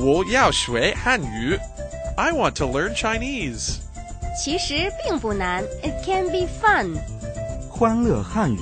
我要学汉语。I want to learn Chinese. 其实并不难，It can be fun。欢乐汉语，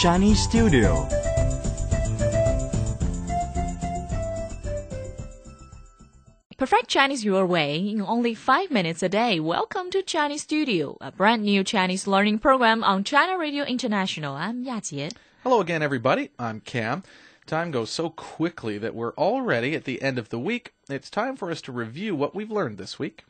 Chinese Studio。Perfect Chinese your way in only five minutes a day. Welcome to Chinese Studio, a brand new Chinese learning program on China Radio International. I'm Jie. Hello again, everybody. I'm Cam. Time goes so quickly that we're already at the end of the week. It's time for us to review what we've learned this week.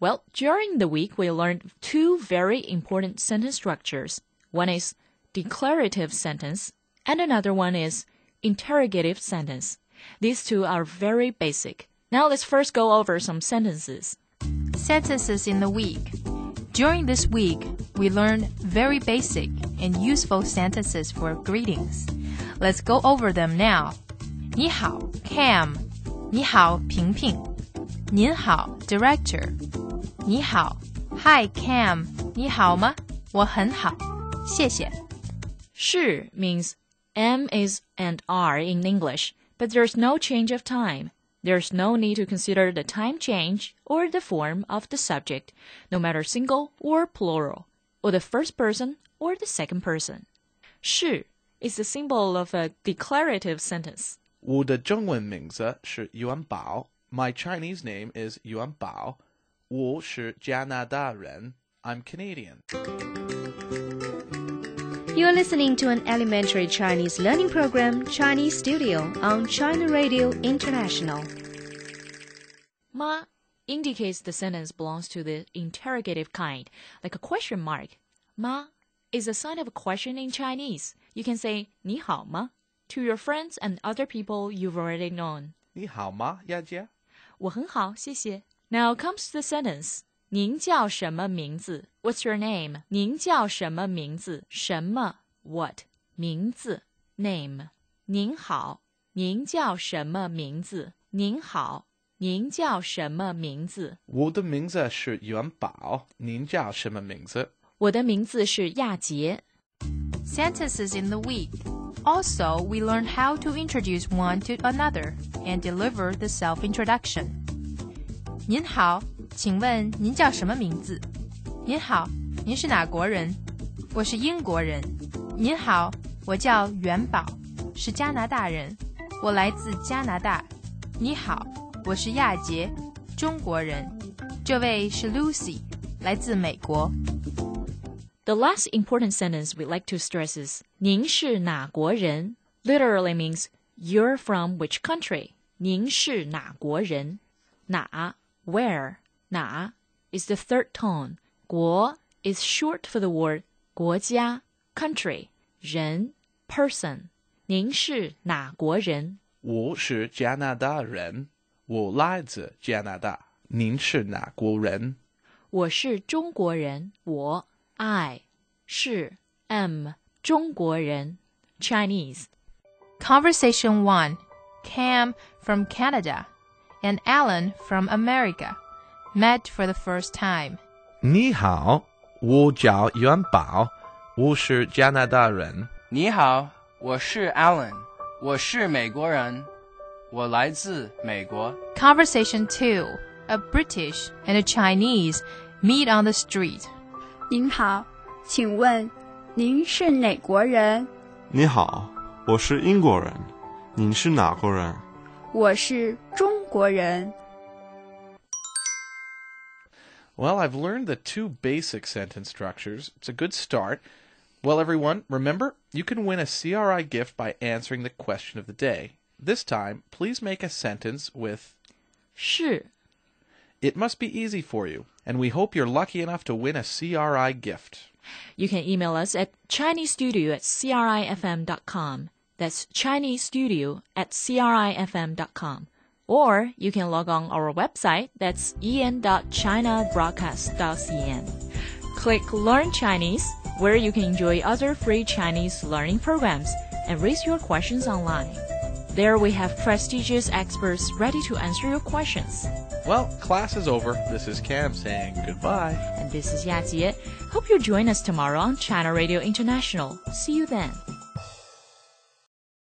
Well, during the week, we learned two very important sentence structures. One is declarative sentence, and another one is interrogative sentence. These two are very basic. Now let's first go over some sentences. Sentences in the week. During this week, we learned very basic and useful sentences for greetings. Let's go over them now. 你好, Cam. 你好, Ping Ping. 您好, Director. 你好, Hi Cam. 你好吗?我很好,谢谢.是 means M is and R in English, but there's no change of time. There's no need to consider the time change or the form of the subject, no matter single or plural, or the first person or the second person. 是 is the symbol of a declarative sentence. 我的中文名字是yuan bao. My Chinese name is yuan bao. 我是加拿大人. I'm Canadian. You're listening to an elementary Chinese learning program, Chinese Studio, on China Radio International. Ma indicates the sentence belongs to the interrogative kind, like a question mark. Ma is a sign of a question in Chinese. You can say 你好吗 to your friends and other people you've already known. 你好吗，亚姐？我很好，谢谢. Now comes the sentence. 您叫什么名字？What's your name？您叫什么名字？什么？What？名字？Name。您好，您叫什么名字？您好，您叫什么名字？我的名字是元宝。您叫什么名字？ 我的名字是亚杰。Sentences in the week. Also, we learn how to introduce one to another and deliver the self-introduction. 您好。请问您叫什么名字？您好，您是哪国人？我是英国人。您好，我叫元宝，是加拿大人。我来自加拿大。你好，我是亚杰，中国人。这位是 Lucy，来自美国。 The last important sentence we like to stress is 您是哪国人 literally means you're from which country. 您是哪国人？哪 where 哪 is the third tone. 国 is short for the word 国家 country 人 person. 您是哪国人？我是加拿大人。我来自加拿大。您是哪国人？我是中国人。我 I 是 am 中国人 Chinese. Conversation 1 Cam from Canada and Alan from America met for the first time. 你好，我叫元宝，我是加拿大人。你好，我是 Alan，我是美国人，我来自美国。Conversation 2 A British and a Chinese meet on the street. 您好，请问您是哪国人？你好，我是英国人。您是哪国人？我是中国人。Well, I've learned the two basic sentence structures. It's a good start. Well, everyone, remember, you can win a CRI gift by answering the question of the day. This time, please make a sentence with 是. it must be easy for you, and we hope you're lucky enough to win a CRI gift. You can email us at ChineseStudio at crifm.com. That's ChineseStudio at crifm.com. Or you can log on our website, that's en.chinabroadcast.cn. Click Learn Chinese, where you can enjoy other free Chinese learning programs and raise your questions online. There we have prestigious experts ready to answer your questions. Well, class is over. This is Cam saying goodbye. And this is Jie. Hope you join us tomorrow on China Radio International. See you then.